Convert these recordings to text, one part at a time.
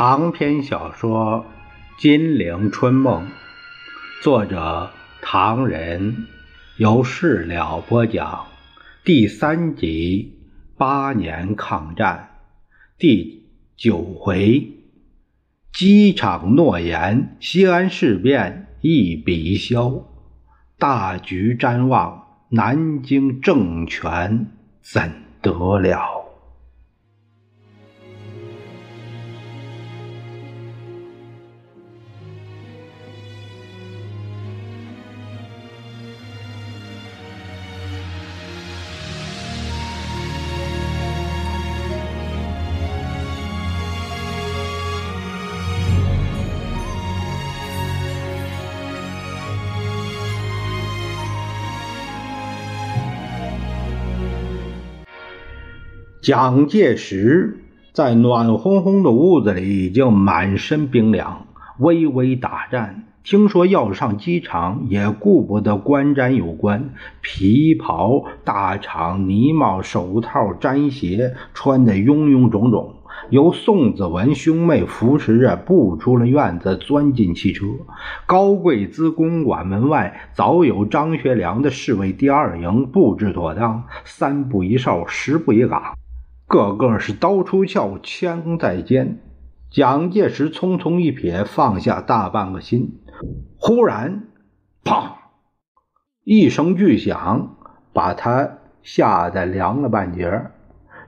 长篇小说《金陵春梦》，作者唐人，由事了播讲。第三集八年抗战第九回，机场诺言，西安事变一笔销，大局瞻望，南京政权怎得了？蒋介石在暖烘烘的屋子里已经满身冰凉，微微打颤。听说要上机场，也顾不得观瞻有关，皮袍、大氅、呢帽、手套、毡鞋，穿得臃臃肿肿。由宋子文兄妹扶持着步出了院子，钻进汽车。高贵滋公馆门外早有张学良的侍卫第二营布置妥当，三步一哨，十步一岗。个个是刀出鞘，枪在肩。蒋介石匆匆一瞥，放下大半个心。忽然，砰！一声巨响，把他吓得凉了半截。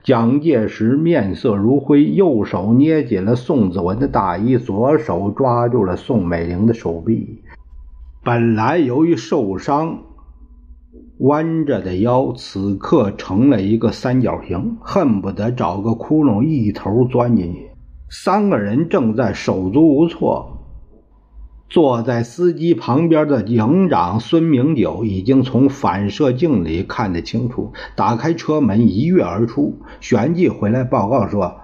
蒋介石面色如灰，右手捏紧了宋子文的大衣，左手抓住了宋美龄的手臂。本来由于受伤。弯着的腰，此刻成了一个三角形，恨不得找个窟窿一头钻进去。三个人正在手足无措。坐在司机旁边的营长孙明九已经从反射镜里看得清楚，打开车门一跃而出，旋即回来报告说。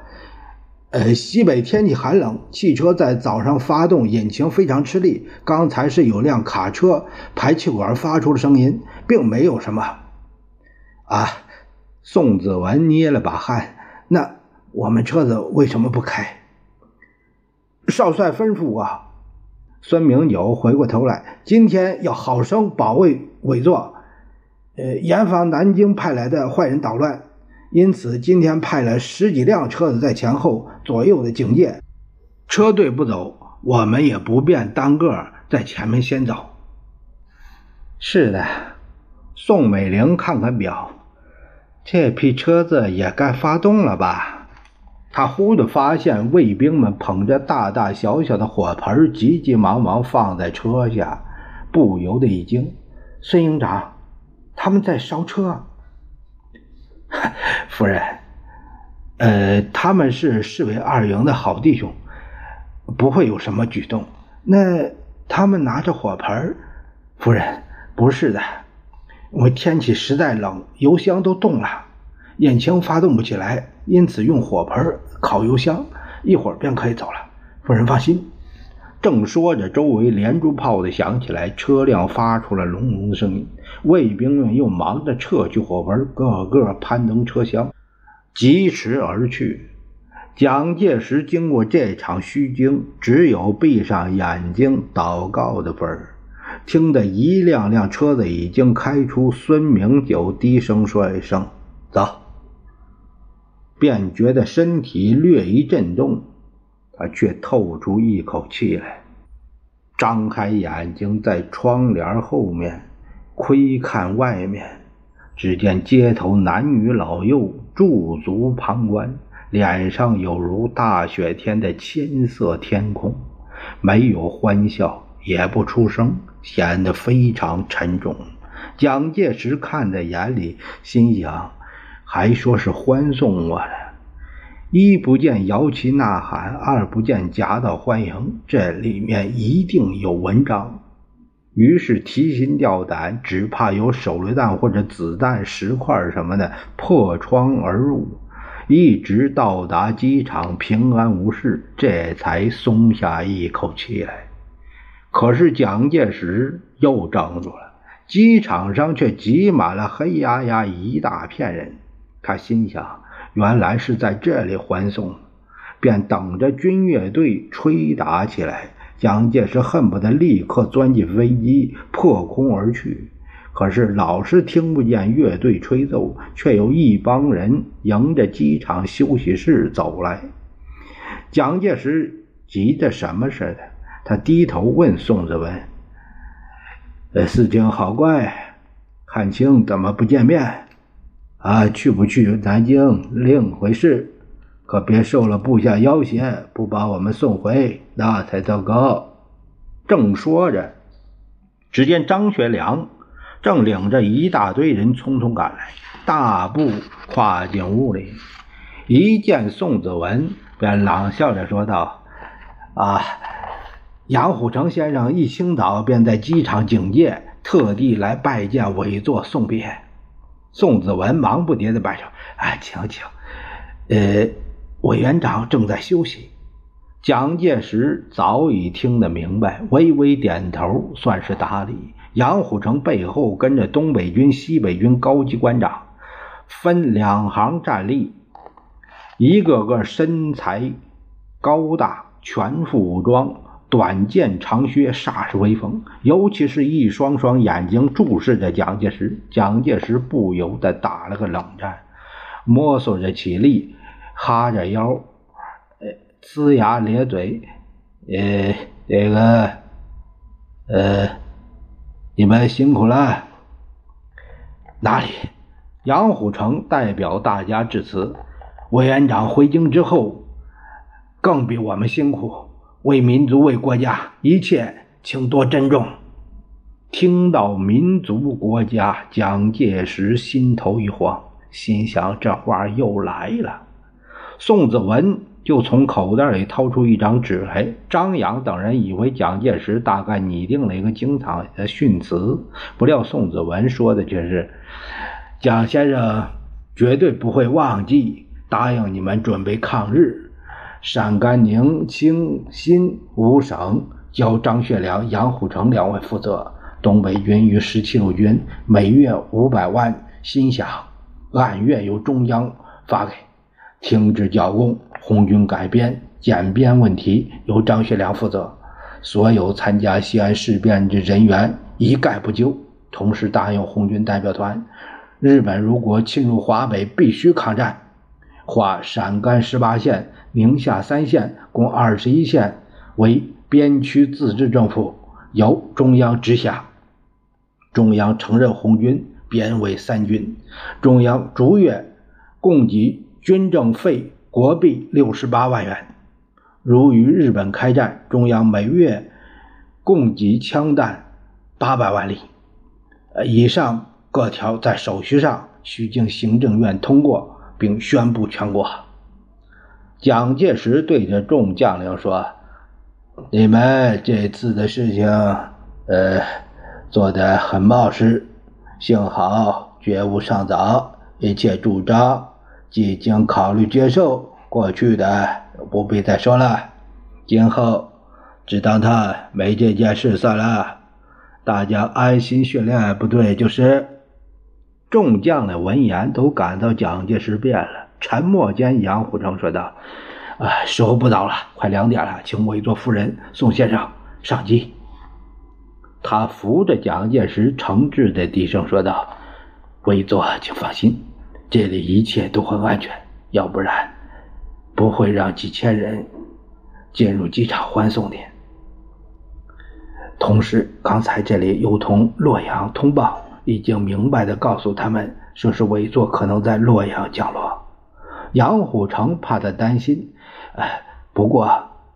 呃，西北天气寒冷，汽车在早上发动，引擎非常吃力。刚才是有辆卡车排气管发出了声音，并没有什么。啊，宋子文捏了把汗。那我们车子为什么不开？少帅吩咐我。孙明九回过头来，今天要好生保卫委座，呃，严防南京派来的坏人捣乱。因此，今天派了十几辆车子在前后左右的警戒，车队不走，我们也不便单个在前面先走。是的，宋美龄看看表，这批车子也该发动了吧？他忽地发现卫兵们捧着大大小小的火盆，急急忙忙放在车下，不由得一惊。孙营长，他们在烧车。夫人，呃，他们是市委二营的好弟兄，不会有什么举动。那他们拿着火盆夫人，不是的，因为天气实在冷，油箱都冻了，引擎发动不起来，因此用火盆烤油箱，一会儿便可以走了。夫人放心。正说着，周围连珠炮的响起来，车辆发出了隆隆的声音。卫兵们又忙着撤去火盆，个个攀登车厢，疾驰而去。蒋介石经过这场虚惊，只有闭上眼睛祷告的份儿。听得一辆辆车子已经开出，孙明九低声说一声“走”，便觉得身体略一震动。他却透出一口气来，张开眼睛，在窗帘后面窥看外面，只见街头男女老幼驻足旁观，脸上有如大雪天的青色天空，没有欢笑，也不出声，显得非常沉重。蒋介石看在眼里，心想：还说是欢送我了。一不见摇旗呐喊，二不见夹道欢迎，这里面一定有文章。于是提心吊胆，只怕有手榴弹或者子弹、石块什么的破窗而入，一直到达机场平安无事，这才松下一口气来。可是蒋介石又怔住了，机场上却挤满了黑压压一大片人，他心想。原来是在这里欢送，便等着军乐队吹打起来。蒋介石恨不得立刻钻进飞机，破空而去。可是老是听不见乐队吹奏，却有一帮人迎着机场休息室走来。蒋介石急得什么似的，他低头问宋子文：“呃，事情好怪，汉卿怎么不见面？啊，去不去南京另回事，可别受了部下要挟，不把我们送回，那才糟糕。”正说着，只见张学良。正领着一大堆人匆匆赶来，大步跨进屋里，一见宋子文，便冷笑着说道：“啊，杨虎城先生一清早便在机场警戒，特地来拜见委座送别。”宋子文忙不迭的摆手：“啊，请请，呃，委员长正在休息。”蒋介石早已听得明白，微微点头，算是答理。杨虎城背后跟着东北军、西北军高级官长，分两行站立，一个个身材高大，全副武装，短剑长靴，煞是威风。尤其是一双双眼睛注视着蒋介石，蒋介石不由得打了个冷战，摸索着起立，哈着腰，呃，呲牙咧嘴，呃，这个，呃。你们辛苦了。哪里？杨虎城代表大家致辞。委员长回京之后，更比我们辛苦，为民族、为国家，一切请多珍重。听到民族、国家，蒋介石心头一慌，心想这话又来了。宋子文。就从口袋里掏出一张纸来，张扬等人以为蒋介石大概拟定了一个精彩的训词，不料宋子文说的却是：“蒋先生绝对不会忘记答应你们准备抗日。陕甘宁清新五省交张学良、杨虎城两位负责，东北军与十七路军每月五百万薪饷，按月由中央发给，停止剿共。”红军改编减编问题由张学良负责，所有参加西安事变的人员一概不救。同时答应红军代表团，日本如果侵入华北，必须抗战。划陕甘十八县、宁夏三县共二十一县为边区自治政府，由中央直辖。中央承认红军编为三军，中央逐月供给军政费。国币六十八万元，如与日本开战，中央每月供给枪弹八百万粒。呃，以上各条在手续上需经行政院通过，并宣布全国。蒋介石对着众将领说：“你们这次的事情，呃，做得很冒失，幸好觉悟尚早，一切主张。”即经考虑接受，过去的不必再说了。今后只当他没这件事算了，大家安心训练部队就是。众将的闻言都感到蒋介石变了。沉默间，杨虎城说道：“啊，时候不早了，快两点了，请委座夫人宋先生上机。”他扶着蒋介石，诚挚的低声说道：“委座，请放心。”这里一切都很安全，要不然不会让几千人进入机场欢送的。同时，刚才这里又同洛阳通报，已经明白的告诉他们，说是委座可能在洛阳降落。杨虎城怕他担心，哎，不过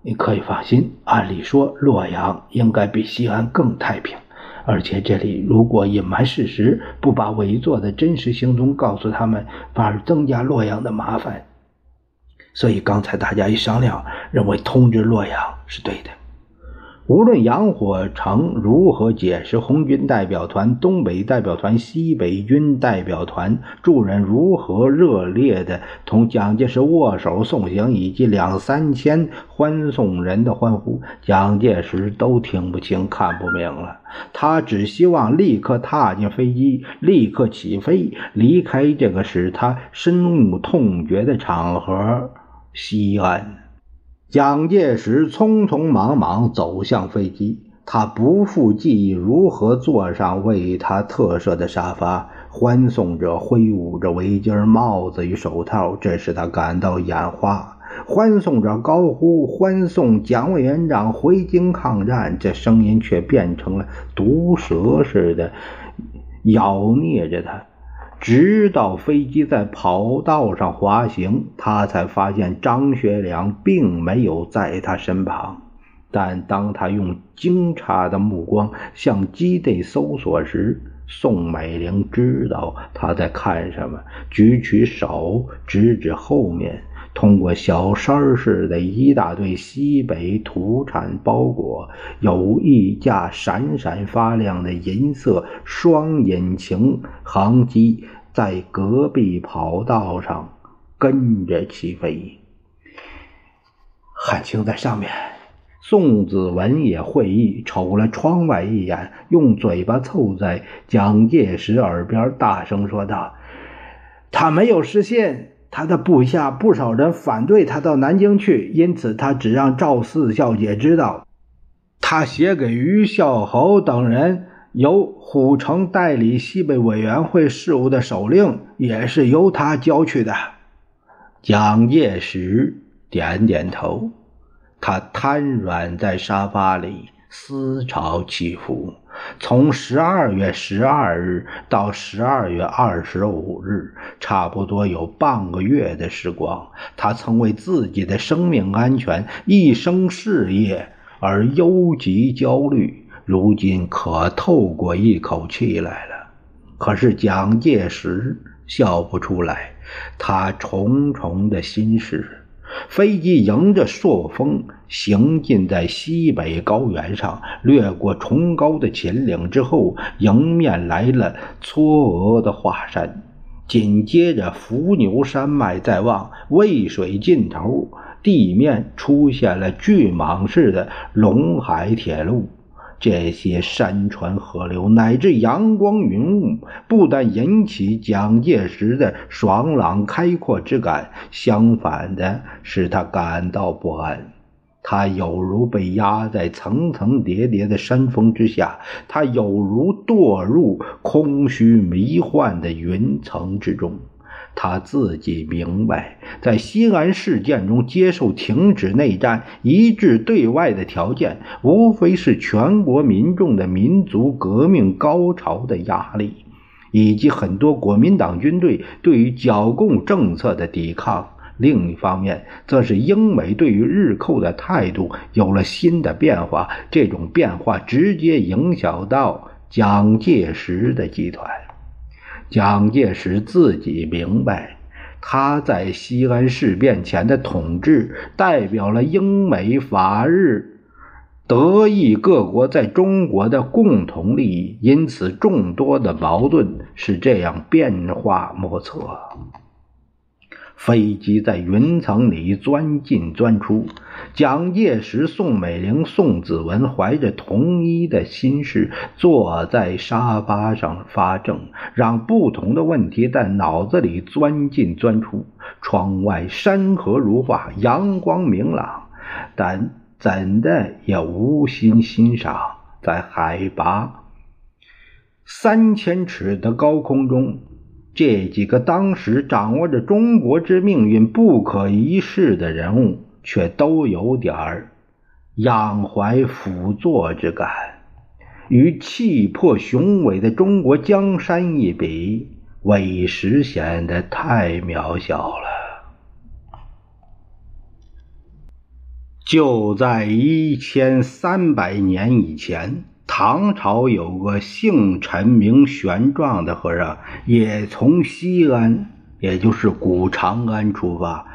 你可以放心，按理说洛阳应该比西安更太平。而且这里如果隐瞒事实，不把委座的真实行踪告诉他们，反而增加洛阳的麻烦。所以刚才大家一商量，认为通知洛阳是对的。无论杨虎城如何解释，红军代表团、东北代表团、西北军代表团众人如何热烈的同蒋介石握手送行，以及两三千欢送人的欢呼，蒋介石都听不清、看不明了。他只希望立刻踏进飞机，立刻起飞，离开这个使他深恶痛绝的场合——西安。蒋介石匆匆忙忙走向飞机，他不复记忆如何坐上为他特设的沙发。欢送着，挥舞着围巾、帽子与手套，这使他感到眼花。欢送着，高呼“欢送蒋委员长回京抗战”，这声音却变成了毒蛇似的咬啮着他。直到飞机在跑道上滑行，他才发现张学良并没有在他身旁。但当他用惊诧的目光向基地搜索时，宋美龄知道他在看什么，举起手指指后面，通过小山似的一大堆西北土产包裹，有一架闪闪发亮的银色双引擎航机在隔壁跑道上跟着起飞，汉卿在上面。宋子文也会意，瞅了窗外一眼，用嘴巴凑在蒋介石耳边，大声说道：“他没有失信，他的部下不少人反对他到南京去，因此他只让赵四小姐知道。他写给于孝侯等人，由虎城代理西北委员会事务的手令，也是由他交去的。”蒋介石点点头。他瘫软在沙发里，思潮起伏。从十二月十二日到十二月二十五日，差不多有半个月的时光。他曾为自己的生命安全、一生事业而忧急焦虑，如今可透过一口气来了。可是蒋介石笑不出来，他重重的心事。飞机迎着朔风行进在西北高原上，掠过崇高的秦岭之后，迎面来了嵯峨的华山，紧接着伏牛山脉在望，渭水尽头，地面出现了巨蟒似的陇海铁路。这些山川河流乃至阳光云雾，不但引起蒋介石的爽朗开阔之感，相反的使他感到不安。他有如被压在层层叠叠的山峰之下，他有如堕入空虚迷幻的云层之中。他自己明白，在西安事件中接受停止内战、一致对外的条件，无非是全国民众的民族革命高潮的压力，以及很多国民党军队对于剿共政策的抵抗。另一方面，则是英美对于日寇的态度有了新的变化，这种变化直接影响到蒋介石的集团。蒋介石自己明白，他在西安事变前的统治代表了英美法日德意各国在中国的共同利益，因此众多的矛盾是这样变化莫测。飞机在云层里钻进钻出，蒋介石、宋美龄、宋子文怀着同一的心事，坐在沙发上发怔，让不同的问题在脑子里钻进钻出。窗外山河如画，阳光明朗，但怎的也无心欣赏。在海拔三千尺的高空中。这几个当时掌握着中国之命运不可一世的人物，却都有点儿仰怀辅佐之感，与气魄雄伟的中国江山一比，委实显得太渺小了。就在一千三百年以前。唐朝有个姓陈名玄奘的和尚，也从西安，也就是古长安出发，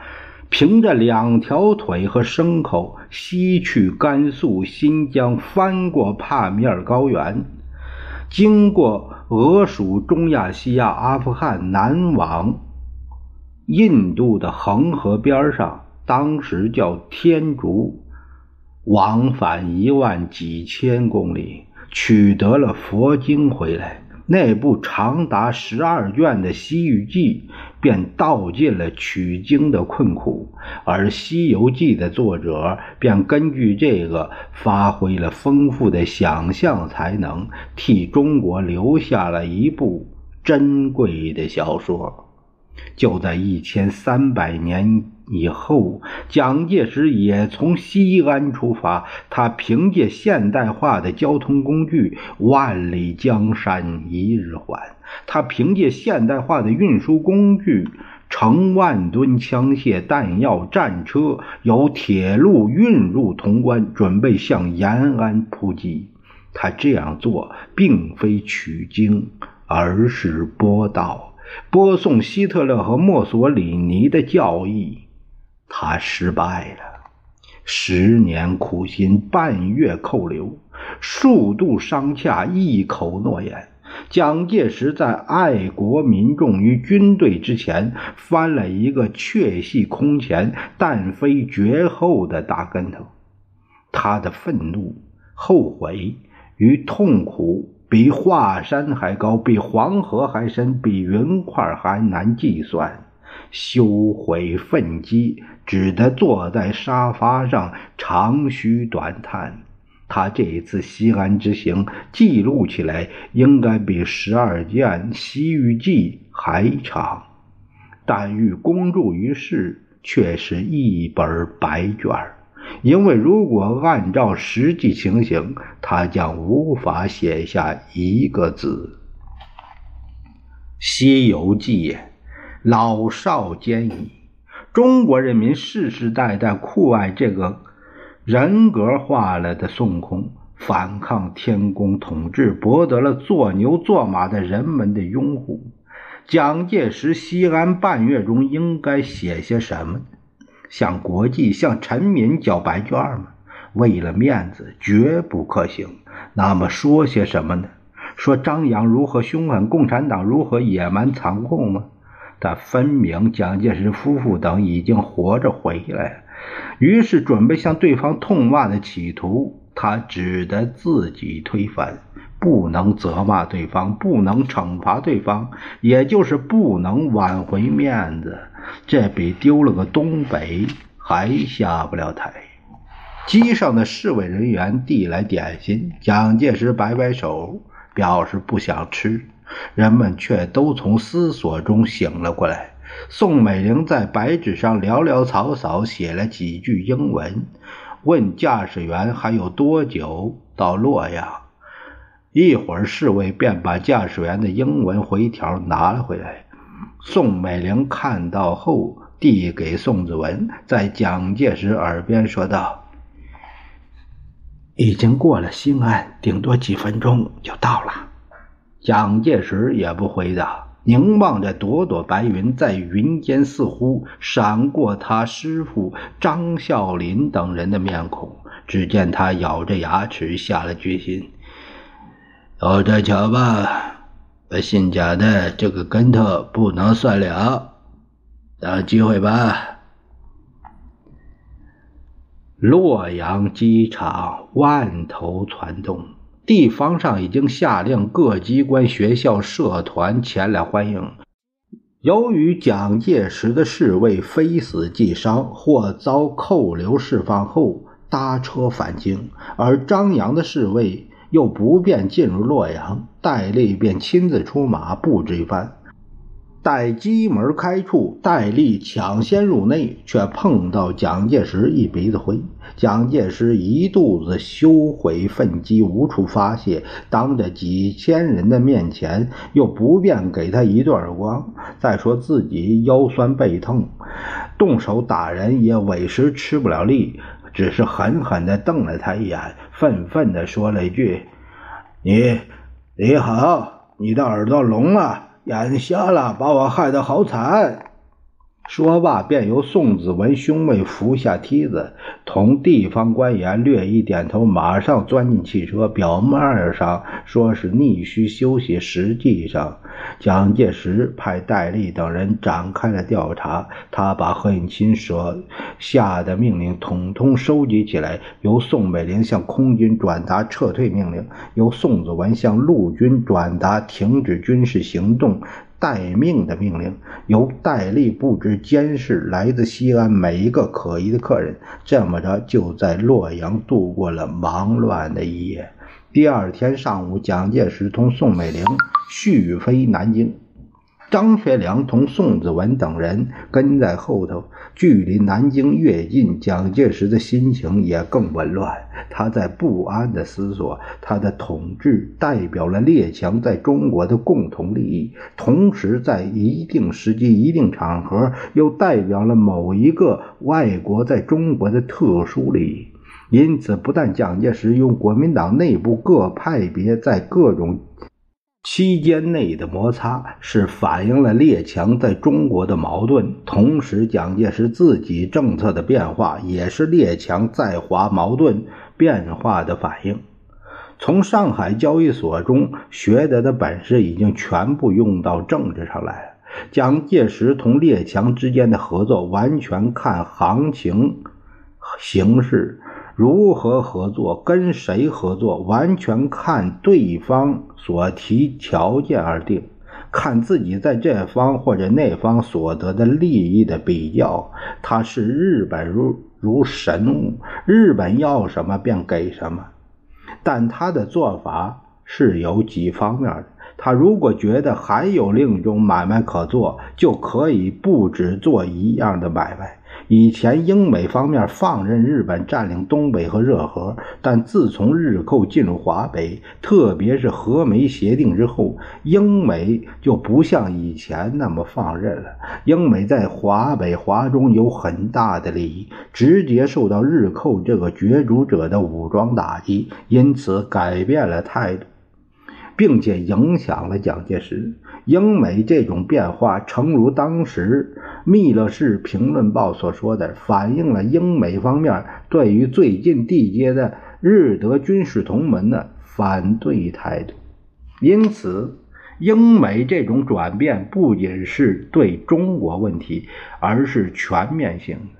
凭着两条腿和牲口，西去甘肃、新疆，翻过帕米尔高原，经过俄属中亚西亚、阿富汗，南往印度的恒河边上，当时叫天竺。往返一万几千公里，取得了佛经回来，那部长达十二卷的《西域记》便道尽了取经的困苦，而《西游记》的作者便根据这个发挥了丰富的想象才能，替中国留下了一部珍贵的小说。就在一千三百年以后，蒋介石也从西安出发。他凭借现代化的交通工具“万里江山一日还”，他凭借现代化的运输工具——成万吨枪械、弹药、战车，由铁路运入潼关，准备向延安扑击。他这样做并非取经，而是播道。播送希特勒和墨索里尼的教义，他失败了。十年苦心，半月扣留，数度商洽，一口诺言。蒋介石在爱国民众与军队之前翻了一个确系空前但非绝后的大跟头。他的愤怒、后悔与痛苦。比华山还高，比黄河还深，比云块还难计算。羞悔愤激，只得坐在沙发上长吁短叹。他这一次西安之行记录起来，应该比十二卷《西域记》还长，但欲公诸于世，却是一本白卷儿。因为如果按照实际情形，他将无法写下一个字。《西游记》老少皆宜，中国人民世世代代酷爱这个人格化了的孙悟空，反抗天宫统治，博得了做牛做马的人们的拥护。蒋介石西安半月中应该写些什么？向国际、向臣民交白卷吗？为了面子，绝不可行。那么说些什么呢？说张扬如何凶狠，共产党如何野蛮残酷吗？但分明蒋介石夫妇等已经活着回来。于是准备向对方痛骂的企图，他只得自己推翻。不能责骂对方，不能惩罚对方，也就是不能挽回面子。这比丢了个东北还下不了台。机上的侍卫人员递来点心，蒋介石摆摆手，表示不想吃。人们却都从思索中醒了过来。宋美龄在白纸上潦潦草草写了几句英文，问驾驶员还有多久到洛阳。一会儿，侍卫便把驾驶员的英文回条拿了回来。宋美龄看到后，递给宋子文，在蒋介石耳边说道：“已经过了西安，顶多几分钟就到了。”蒋介石也不回答，凝望着朵朵白云，在云间似乎闪过他师傅张啸林等人的面孔。只见他咬着牙齿，下了决心：“有着瞧吧。”新家的这个跟头不能算了，等机会吧。洛阳机场万头攒动，地方上已经下令各机关、学校、社团前来欢迎。由于蒋介石的侍卫非死即伤，或遭扣留释放后搭车返京，而张扬的侍卫。又不便进入洛阳，戴笠便亲自出马布置一番。待机门开处，戴笠抢先入内，却碰到蒋介石一鼻子灰。蒋介石一肚子羞悔愤激，无处发泄，当着几千人的面前又不便给他一顿耳光。再说自己腰酸背痛，动手打人也委实吃不了力。只是狠狠地瞪了他一眼，愤愤地说了一句：“你，你好，你的耳朵聋了，眼瞎了，把我害得好惨。”说罢，便由宋子文兄妹扶下梯子，同地方官员略一点头，马上钻进汽车。表面上说是逆需休息，实际上，蒋介石派戴笠等人展开了调查。他把何应钦所下的命令统统收集起来，由宋美龄向空军转达撤退命令，由宋子文向陆军转达停止军事行动。待命的命令由戴笠布置监视来自西安每一个可疑的客人，这么着就在洛阳度过了忙乱的一夜。第二天上午，蒋介石同宋美龄续飞南京。张学良同宋子文等人跟在后头，距离南京越近，蒋介石的心情也更紊乱。他在不安地思索：他的统治代表了列强在中国的共同利益，同时在一定时机、一定场合，又代表了某一个外国在中国的特殊利益。因此，不但蒋介石用国民党内部各派别在各种。期间内的摩擦是反映了列强在中国的矛盾，同时蒋介石自己政策的变化也是列强在华矛盾变化的反应。从上海交易所中学得的本事已经全部用到政治上来了。蒋介石同列强之间的合作完全看行情形势。如何合作，跟谁合作，完全看对方所提条件而定，看自己在这方或者那方所得的利益的比较。他视日本如如神物，日本要什么便给什么。但他的做法是有几方面的。他如果觉得还有另一种买卖可做，就可以不只做一样的买卖。以前英美方面放任日本占领东北和热河，但自从日寇进入华北，特别是和美协定之后，英美就不像以前那么放任了。英美在华北、华中有很大的利益，直接受到日寇这个角逐者的武装打击，因此改变了态度。并且影响了蒋介石。英美这种变化，诚如当时《密勒市评论报》所说的，反映了英美方面对于最近缔结的日德军事同盟的反对态度。因此，英美这种转变不仅是对中国问题，而是全面性的。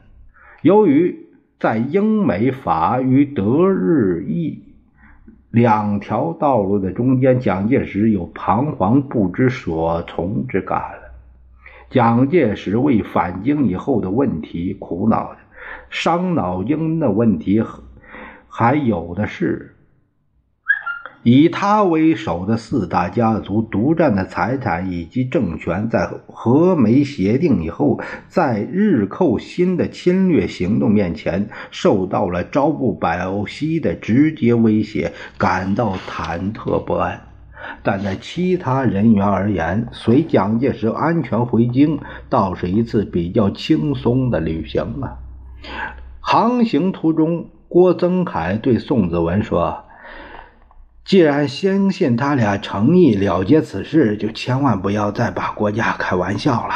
由于在英美法与德日意。两条道路的中间，蒋介石有彷徨不知所从之感了。蒋介石为返京以后的问题苦恼的，伤脑筋的问题还有的是。以他为首的四大家族独占的财产以及政权，在和美协定以后，在日寇新的侵略行动面前，受到了朝不保夕的直接威胁，感到忐忑不安。但在其他人员而言，随蒋介石安全回京，倒是一次比较轻松的旅行啊。航行途中，郭增凯对宋子文说。既然相信他俩诚意了结此事，就千万不要再把国家开玩笑了。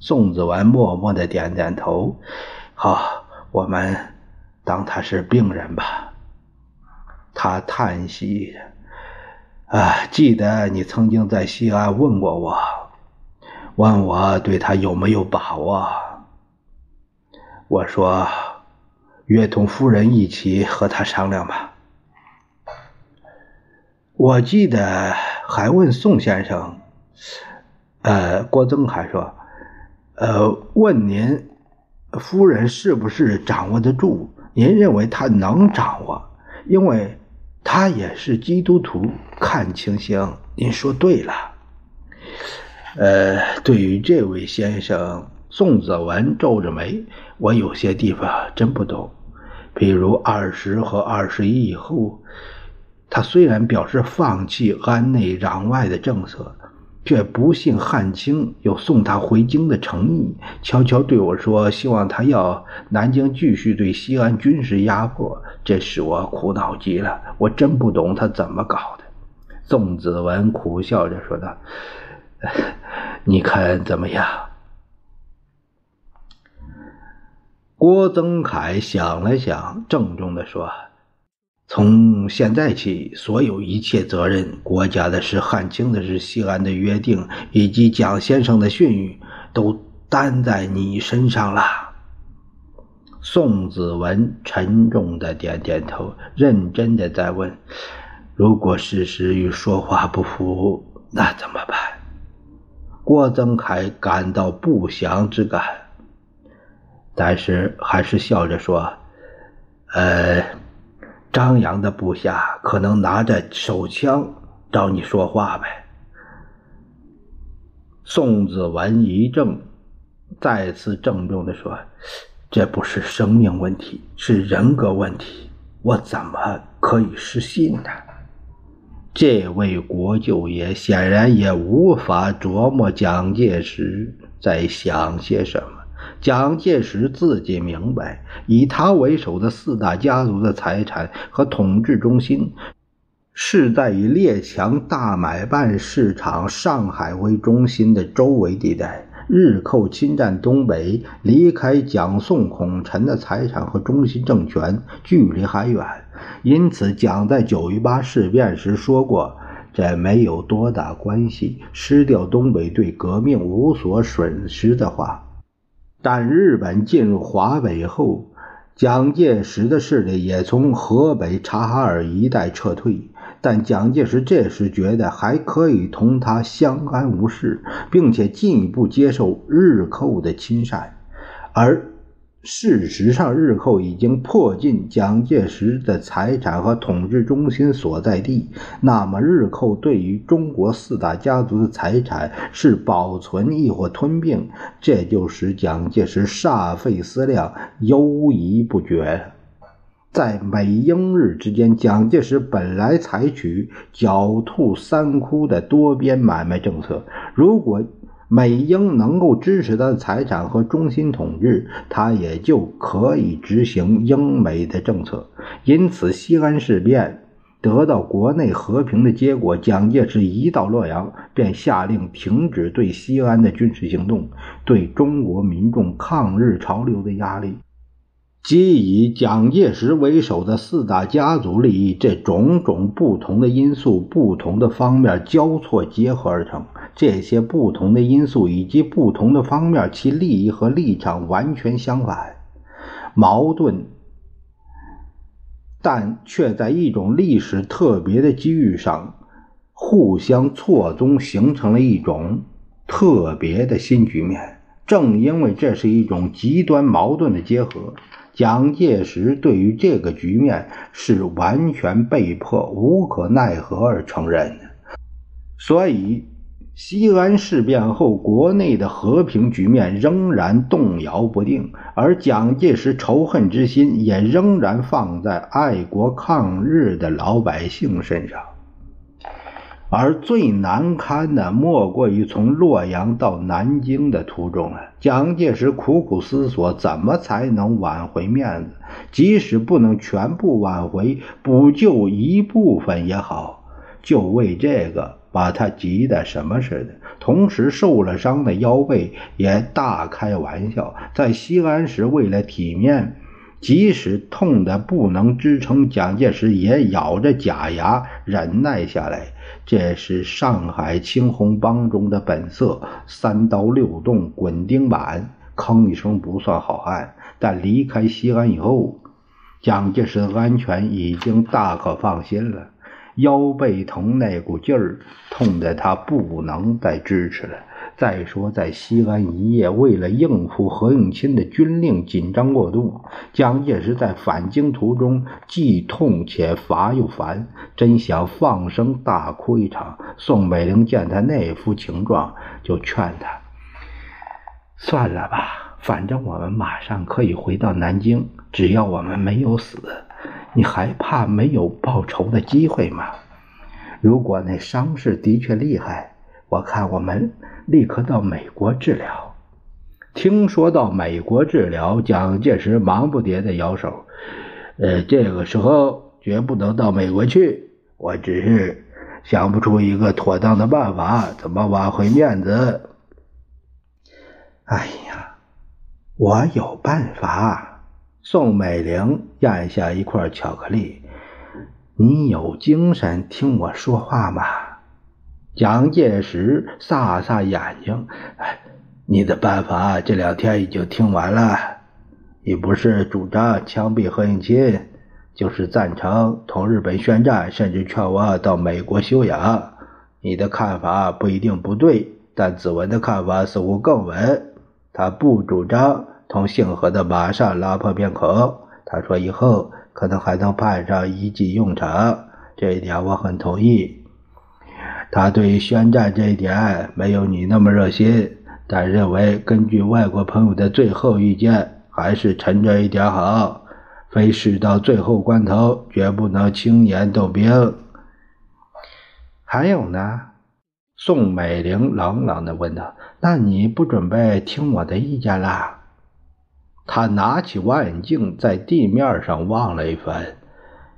宋子文默默的点点头。好，我们当他是病人吧。他叹息，啊，记得你曾经在西安问过我，问我对他有没有把握。我说，约同夫人一起和他商量吧。我记得还问宋先生，呃，郭增还说，呃，问您夫人是不是掌握得住？您认为他能掌握？因为他也是基督徒，看情形，您说对了。呃，对于这位先生，宋子文皱着眉，我有些地方真不懂，比如二十和二十一以后。他虽然表示放弃安内攘外的政策，却不信汉卿有送他回京的诚意，悄悄对我说：“希望他要南京继续对西安军事压迫。”这使我苦恼极了，我真不懂他怎么搞的。宋子文苦笑着说道：“ 你看怎么样？”郭增凯想了想，郑重地说：“从现在起，所有一切责任，国家的事、汉卿的事、西安的约定以及蒋先生的训谕，都担在你身上了。”宋子文沉重的点点头，认真的在问：“如果事实与说话不符，那怎么办？”郭增凯感到不祥之感，但是还是笑着说：“呃。”张扬的部下可能拿着手枪找你说话呗。宋子文一怔，再次郑重地说：“这不是生命问题，是人格问题，我怎么可以失信呢？”这位国舅爷显然也无法琢磨蒋介石在想些什么。蒋介石自己明白，以他为首的四大家族的财产和统治中心，是在以列强大买办市场上海为中心的周围地带。日寇侵占东北，离开蒋宋孔陈的财产和中心政权距离还远，因此蒋在九一八事变时说过：“这没有多大关系，失掉东北对革命无所损失的话。”但日本进入华北后，蒋介石的势力也从河北察哈尔一带撤退。但蒋介石这时觉得还可以同他相安无事，并且进一步接受日寇的亲善，而。事实上，日寇已经迫近蒋介石的财产和统治中心所在地。那么，日寇对于中国四大家族的财产是保存亦或吞并，这就使蒋介石煞费思量，犹疑不决。在美英日之间，蒋介石本来采取狡兔三窟的多边买卖政策，如果。美英能够支持他的财产和中心统治，他也就可以执行英美的政策。因此，西安事变得到国内和平的结果。蒋介石一到洛阳，便下令停止对西安的军事行动，对中国民众抗日潮流的压力。即以蒋介石为首的四大家族利益，这种种不同的因素、不同的方面交错结合而成。这些不同的因素以及不同的方面，其利益和立场完全相反、矛盾，但却在一种历史特别的机遇上互相错综，形成了一种特别的新局面。正因为这是一种极端矛盾的结合。蒋介石对于这个局面是完全被迫、无可奈何而承认的，所以西安事变后，国内的和平局面仍然动摇不定，而蒋介石仇恨之心也仍然放在爱国抗日的老百姓身上。而最难堪的，莫过于从洛阳到南京的途中了。蒋介石苦苦思索，怎么才能挽回面子？即使不能全部挽回，补救一部分也好。就为这个，把他急得什么似的。同时，受了伤的腰背也大开玩笑。在西安时，为了体面。即使痛得不能支撑，蒋介石也咬着假牙忍耐下来。这是上海青红帮中的本色，三刀六洞滚钉板，吭一声不算好汉。但离开西安以后，蒋介石的安全已经大可放心了。腰背疼那股劲儿，痛得他不能再支持了。再说，在西安一夜，为了应付何应钦的军令紧张过度，蒋介石在返京途中既痛且乏又烦，真想放声大哭一场。宋美龄见他那副情状，就劝他：“算了吧，反正我们马上可以回到南京，只要我们没有死，你还怕没有报仇的机会吗？如果那伤势的确厉害，我看我们……”立刻到美国治疗。听说到美国治疗，蒋介石忙不迭的摇手：“呃，这个时候绝不能到美国去。我只是想不出一个妥当的办法，怎么挽回面子？”哎呀，我有办法。宋美龄咽下一块巧克力。你有精神听我说话吗？蒋介石撒撒眼睛，哎，你的办法这两天已经听完了。你不是主张枪毙何应钦，就是赞成同日本宣战，甚至劝我到美国休养。你的看法不一定不对，但子文的看法似乎更稳。他不主张同姓何的马上拉破面孔。他说以后。可能还能派上一技用场，这一点我很同意。他对宣战这一点没有你那么热心，但认为根据外国朋友的最后意见，还是沉着一点好。非事到最后关头，绝不能轻言动兵。还有呢？宋美龄冷冷地问道：“那你不准备听我的意见啦？”他拿起望远镜，在地面上望了一番，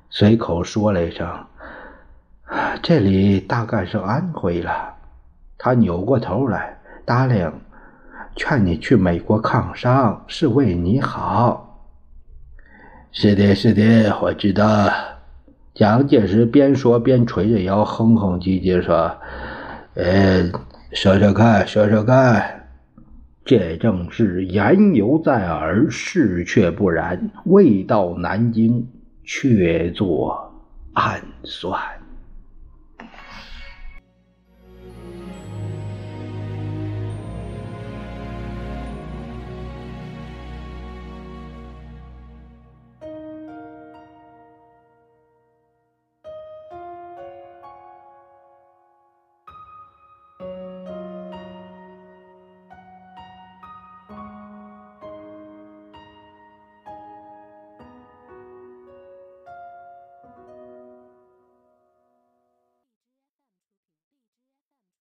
随口说了一声：“这里大概是安徽了。”他扭过头来，答应：“劝你去美国抗伤，是为你好。”“是的，是的，我知道。”蒋介石边说边捶着腰，哼哼唧唧说：“呃，说说看，说说看。”这正是言犹在耳，事却不然。未到南京，却作暗算。